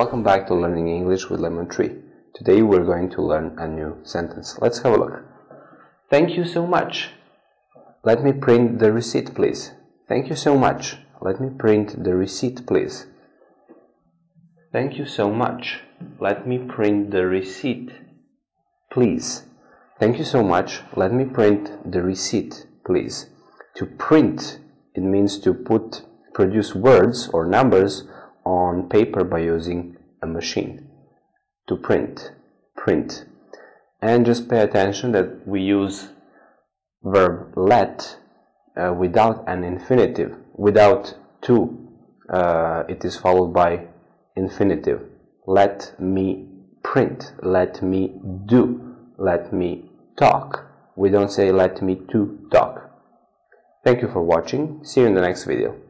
Welcome back to Learning English with Lemon Tree. Today we're going to learn a new sentence. Let's have a look. Thank you so much. Let me print the receipt, please. Thank you so much. Let me print the receipt, please. Thank you so much. Let me print the receipt, please. Thank you so much. Let me print the receipt, please. To print, it means to put, produce words or numbers on paper by using a machine to print print. And just pay attention that we use verb let uh, without an infinitive. Without to uh, it is followed by infinitive. Let me print. Let me do. Let me talk. We don't say let me to talk. Thank you for watching. See you in the next video